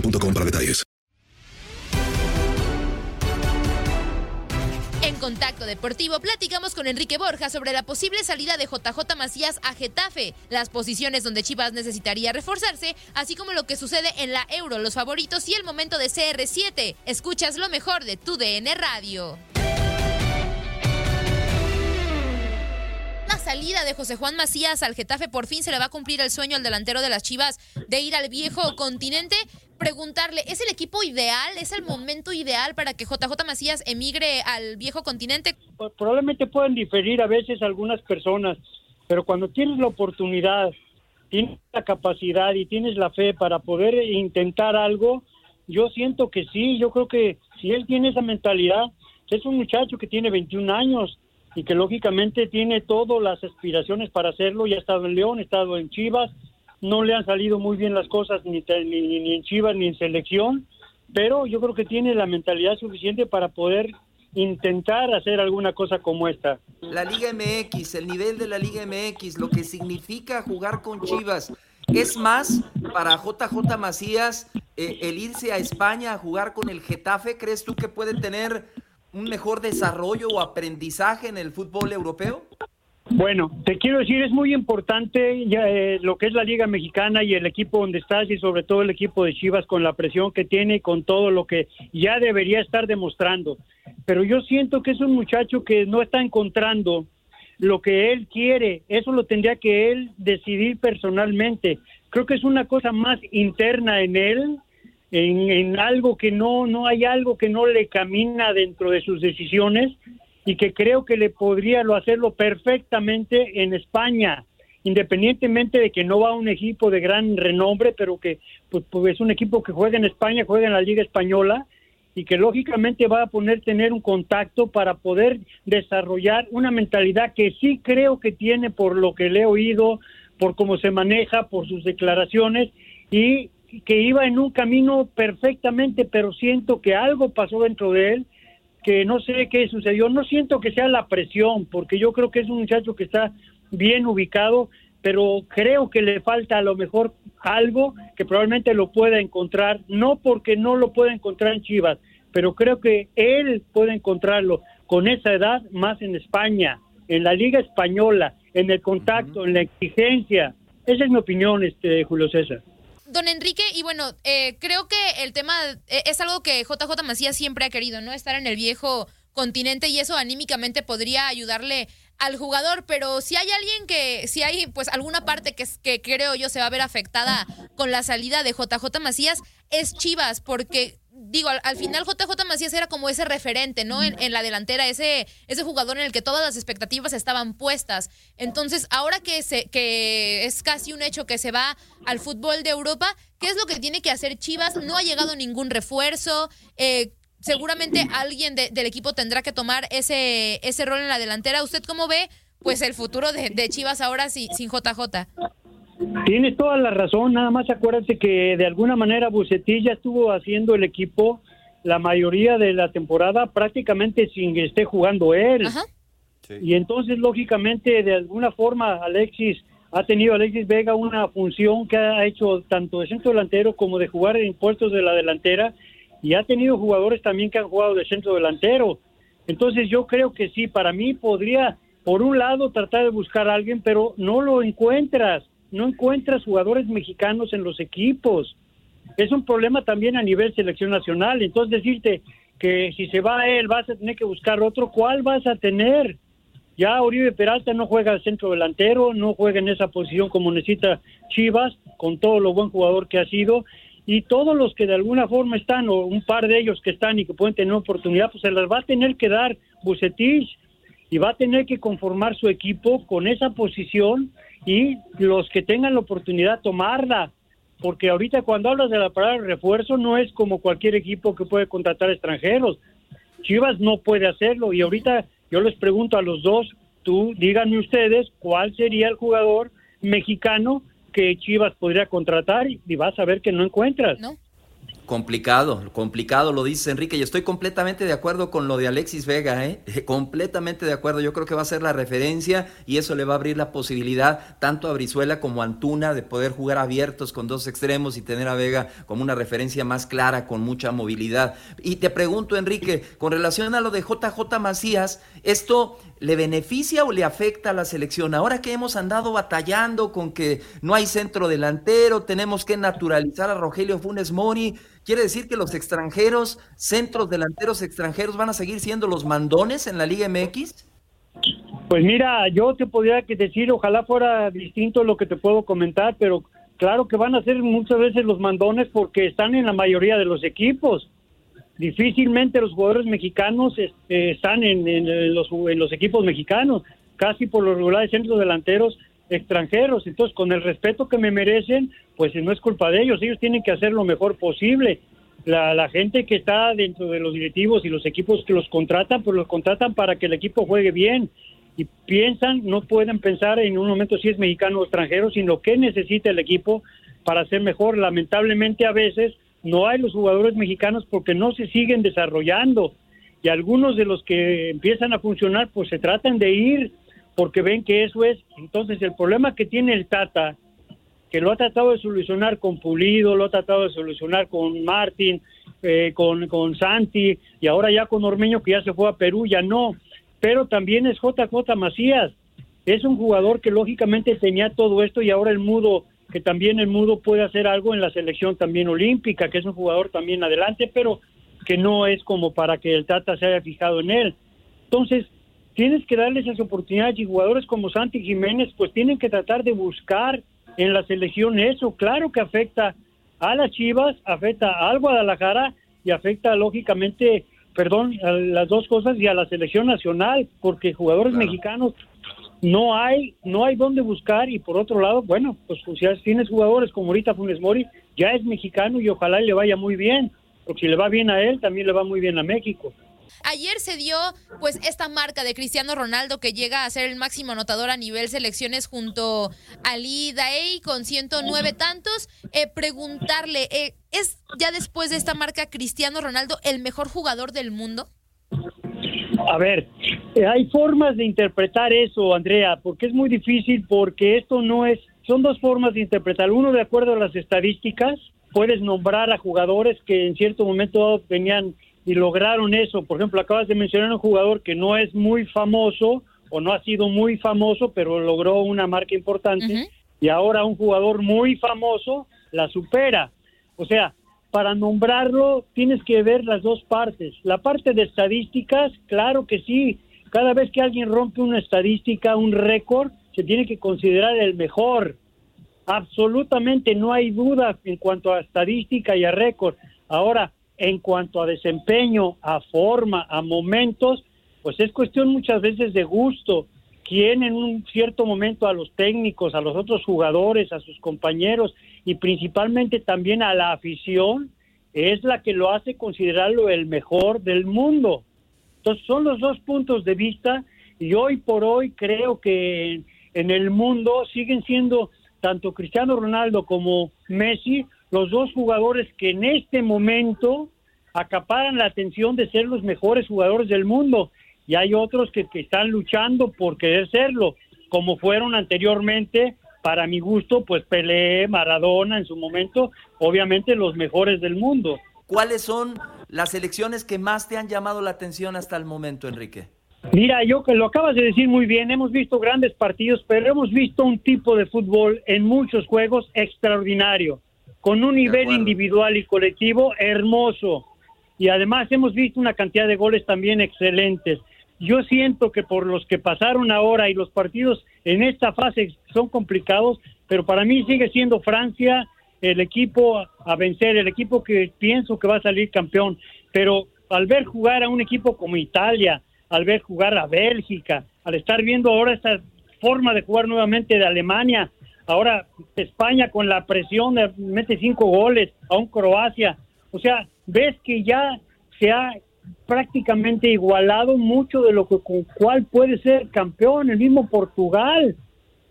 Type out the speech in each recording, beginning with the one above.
para detalles. En Contacto Deportivo platicamos con Enrique Borja sobre la posible salida de JJ Macías a Getafe, las posiciones donde Chivas necesitaría reforzarse, así como lo que sucede en la Euro, los favoritos y el momento de CR7. Escuchas lo mejor de tu DN Radio. La salida de José Juan Macías al Getafe por fin se le va a cumplir el sueño al delantero de las Chivas de ir al viejo continente. Preguntarle, ¿es el equipo ideal? ¿Es el momento ideal para que JJ Macías emigre al viejo continente? Probablemente pueden diferir a veces algunas personas, pero cuando tienes la oportunidad, tienes la capacidad y tienes la fe para poder intentar algo, yo siento que sí, yo creo que si él tiene esa mentalidad, es un muchacho que tiene 21 años y que lógicamente tiene todas las aspiraciones para hacerlo, ya ha estado en León, ha estado en Chivas, no le han salido muy bien las cosas ni, ni, en Chivas ni en selección, pero yo creo que tiene la mentalidad suficiente para poder intentar hacer alguna cosa como esta. La Liga MX, el nivel de la Liga MX, lo que significa jugar con Chivas. ¿Es más para JJ Macías eh, el irse a España a jugar con el Getafe? ¿Crees tú que puede tener un mejor desarrollo o aprendizaje en el fútbol europeo? Bueno, te quiero decir, es muy importante ya, eh, lo que es la Liga Mexicana y el equipo donde estás y sobre todo el equipo de Chivas con la presión que tiene y con todo lo que ya debería estar demostrando. Pero yo siento que es un muchacho que no está encontrando lo que él quiere, eso lo tendría que él decidir personalmente. Creo que es una cosa más interna en él, en, en algo que no, no hay algo que no le camina dentro de sus decisiones y que creo que le podría lo hacerlo perfectamente en España, independientemente de que no va a un equipo de gran renombre, pero que pues, pues, es un equipo que juega en España, juega en la Liga Española y que lógicamente va a poner tener un contacto para poder desarrollar una mentalidad que sí creo que tiene por lo que le he oído, por cómo se maneja, por sus declaraciones y que iba en un camino perfectamente, pero siento que algo pasó dentro de él que no sé qué sucedió. No siento que sea la presión, porque yo creo que es un muchacho que está bien ubicado, pero creo que le falta a lo mejor algo que probablemente lo pueda encontrar, no porque no lo pueda encontrar en Chivas, pero creo que él puede encontrarlo con esa edad más en España, en la Liga Española, en el contacto, en la exigencia. Esa es mi opinión, este Julio César. Don Enrique, y bueno, eh, creo que el tema eh, es algo que JJ Macías siempre ha querido, ¿no? Estar en el viejo continente y eso anímicamente podría ayudarle al jugador, pero si hay alguien que, si hay pues alguna parte que, que creo yo se va a ver afectada con la salida de JJ Macías, es Chivas, porque digo, al, final JJ Macías era como ese referente, ¿no? En, la delantera, ese, ese jugador en el que todas las expectativas estaban puestas. Entonces, ahora que, se, que es casi un hecho que se va al fútbol de Europa, ¿qué es lo que tiene que hacer Chivas? No ha llegado ningún refuerzo. Eh, seguramente alguien del equipo tendrá que tomar ese, ese rol en la delantera. ¿Usted cómo ve pues el futuro de, de Chivas ahora sin, sin JJ? Tienes toda la razón, nada más acuérdate que de alguna manera Bucetich ya estuvo haciendo el equipo la mayoría de la temporada prácticamente sin que esté jugando él. Y entonces, lógicamente, de alguna forma, Alexis ha tenido Alexis Vega una función que ha hecho tanto de centro delantero como de jugar en puestos de la delantera y ha tenido jugadores también que han jugado de centro delantero. Entonces yo creo que sí, para mí podría, por un lado, tratar de buscar a alguien, pero no lo encuentras no encuentras jugadores mexicanos en los equipos. Es un problema también a nivel selección nacional. Entonces decirte que si se va él vas a tener que buscar otro, ¿cuál vas a tener? Ya Oribe Peralta no juega al centro delantero, no juega en esa posición como necesita Chivas, con todo lo buen jugador que ha sido. Y todos los que de alguna forma están, o un par de ellos que están y que pueden tener oportunidad, pues se las va a tener que dar Bucetich y va a tener que conformar su equipo con esa posición y los que tengan la oportunidad tomarla, porque ahorita cuando hablas de la palabra refuerzo no es como cualquier equipo que puede contratar extranjeros. Chivas no puede hacerlo y ahorita yo les pregunto a los dos, tú díganme ustedes cuál sería el jugador mexicano que Chivas podría contratar y vas a ver que no encuentras. ¿No? Complicado, complicado, lo dice Enrique, y estoy completamente de acuerdo con lo de Alexis Vega, ¿eh? completamente de acuerdo, yo creo que va a ser la referencia y eso le va a abrir la posibilidad tanto a Brizuela como a Antuna de poder jugar abiertos con dos extremos y tener a Vega como una referencia más clara, con mucha movilidad. Y te pregunto, Enrique, con relación a lo de JJ Macías, ¿esto le beneficia o le afecta a la selección? Ahora que hemos andado batallando con que no hay centro delantero, tenemos que naturalizar a Rogelio Funes Mori, ¿Quiere decir que los extranjeros, centros delanteros extranjeros, van a seguir siendo los mandones en la Liga MX? Pues mira, yo te podría decir, ojalá fuera distinto lo que te puedo comentar, pero claro que van a ser muchas veces los mandones porque están en la mayoría de los equipos. Difícilmente los jugadores mexicanos este, están en, los, equipos mexicanos, casi por los regulares centros delanteros extranjeros. Entonces, con el respeto que me merecen, pues no es culpa de ellos, ellos tienen que hacer lo mejor posible. La, la, gente que está dentro de los directivos y los equipos que los contratan, pues los contratan para que el equipo juegue bien. Y piensan, no pueden pensar en un momento si es mexicano o extranjero, sino qué necesita el equipo para ser mejor. Lamentablemente a veces no hay los jugadores mexicanos porque no se siguen desarrollando. Y algunos de los que empiezan a funcionar, pues se tratan de ir porque ven que eso es. Entonces, el problema que tiene el Tata, que lo ha tratado de solucionar con Pulido, lo ha tratado de solucionar con Martín, eh, con, con Santi, y ahora ya con Ormeño, que ya se fue a Perú, ya no. Pero también es JJ Macías. Es un jugador que lógicamente tenía todo esto y ahora el Mudo, que también el Mudo puede hacer algo en la selección también olímpica, que es un jugador también adelante, pero que no es como para que el Tata se haya fijado en él. Entonces, tienes que darles esas oportunidades y jugadores como Santi Jiménez pues tienen que tratar de buscar en la selección eso. Claro que afecta a las Chivas, afecta al Guadalajara y afecta lógicamente, perdón, a las dos cosas y a la selección nacional, porque jugadores mexicanos no hay, no hay dónde buscar y por otro lado, bueno, pues, pues ya tienes jugadores como ahorita Funes Mori, ya es mexicano y ojalá le vaya muy bien, porque si le va bien a él, también le va muy bien a México. Ayer se dio pues esta marca de Cristiano Ronaldo que llega a ser el máximo anotador a nivel selecciones junto a Lee Daei con 109 tantos. Eh, preguntarle, eh, ¿es ya después de esta marca Cristiano Ronaldo el mejor jugador del mundo? A ver, hay formas de interpretar eso, Andrea, porque es muy difícil porque esto no es, son dos formas de interpretar. Uno de acuerdo a las estadísticas, puedes nombrar a jugadores que en cierto momento venían y lograron eso. Por ejemplo, acabas de mencionar un jugador que no es muy famoso o no ha sido muy famoso, pero logró una marca importante y ahora un jugador muy famoso la supera. O sea, para nombrarlo tienes que ver las dos partes. La parte de estadísticas, claro que sí, cada vez que alguien rompe una estadística, un récord, se tiene que considerar el mejor. Absolutamente no hay duda en cuanto a estadística y a récord. Ahora, en cuanto a desempeño, a forma, a momentos, pues es cuestión muchas veces de gusto. Quien en un cierto momento a los técnicos, a los otros jugadores, a sus compañeros y principalmente también a la afición, es la que lo hace considerarlo el mejor del mundo. Entonces son los dos puntos de vista y hoy por hoy creo que en el mundo siguen siendo tanto Cristiano Ronaldo como Messi los dos jugadores que en este momento acaparan la atención de ser los mejores jugadores del mundo y hay otros que, que están luchando por querer serlo, como fueron anteriormente, para mi gusto, pues Pelé, Maradona en su momento, obviamente los mejores del mundo. ¿Cuáles son las selecciones que más te han llamado la atención hasta el momento, Enrique? Mira, yo que lo acabas de decir muy bien, hemos visto grandes partidos, pero hemos visto un tipo de fútbol en muchos juegos extraordinario, con un nivel individual y colectivo hermoso. Y además hemos visto una cantidad de goles también excelentes. Yo siento que por los que pasaron ahora y los partidos en esta fase son complicados, pero para mí sigue siendo Francia el equipo a vencer, el equipo que pienso que va a salir campeón. Pero al ver jugar a un equipo como Italia, al ver jugar a Bélgica, al estar viendo ahora esta forma de jugar nuevamente de Alemania, ahora España con la presión de mete cinco goles, a un Croacia, o sea, ves que ya se ha prácticamente igualado mucho de lo que con cual puede ser campeón, el mismo Portugal.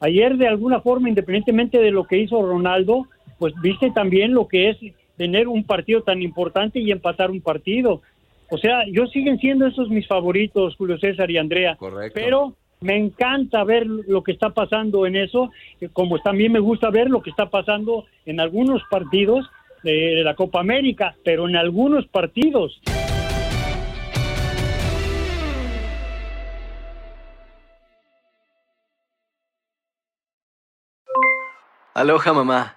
Ayer de alguna forma, independientemente de lo que hizo Ronaldo, pues viste también lo que es tener un partido tan importante y empatar un partido. O sea, yo siguen siendo esos mis favoritos, Julio César y Andrea. Correcto. Pero me encanta ver lo que está pasando en eso, como también me gusta ver lo que está pasando en algunos partidos de, la Copa América, pero en algunos partidos. Aloha mamá,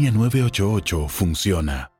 línea 988 funciona.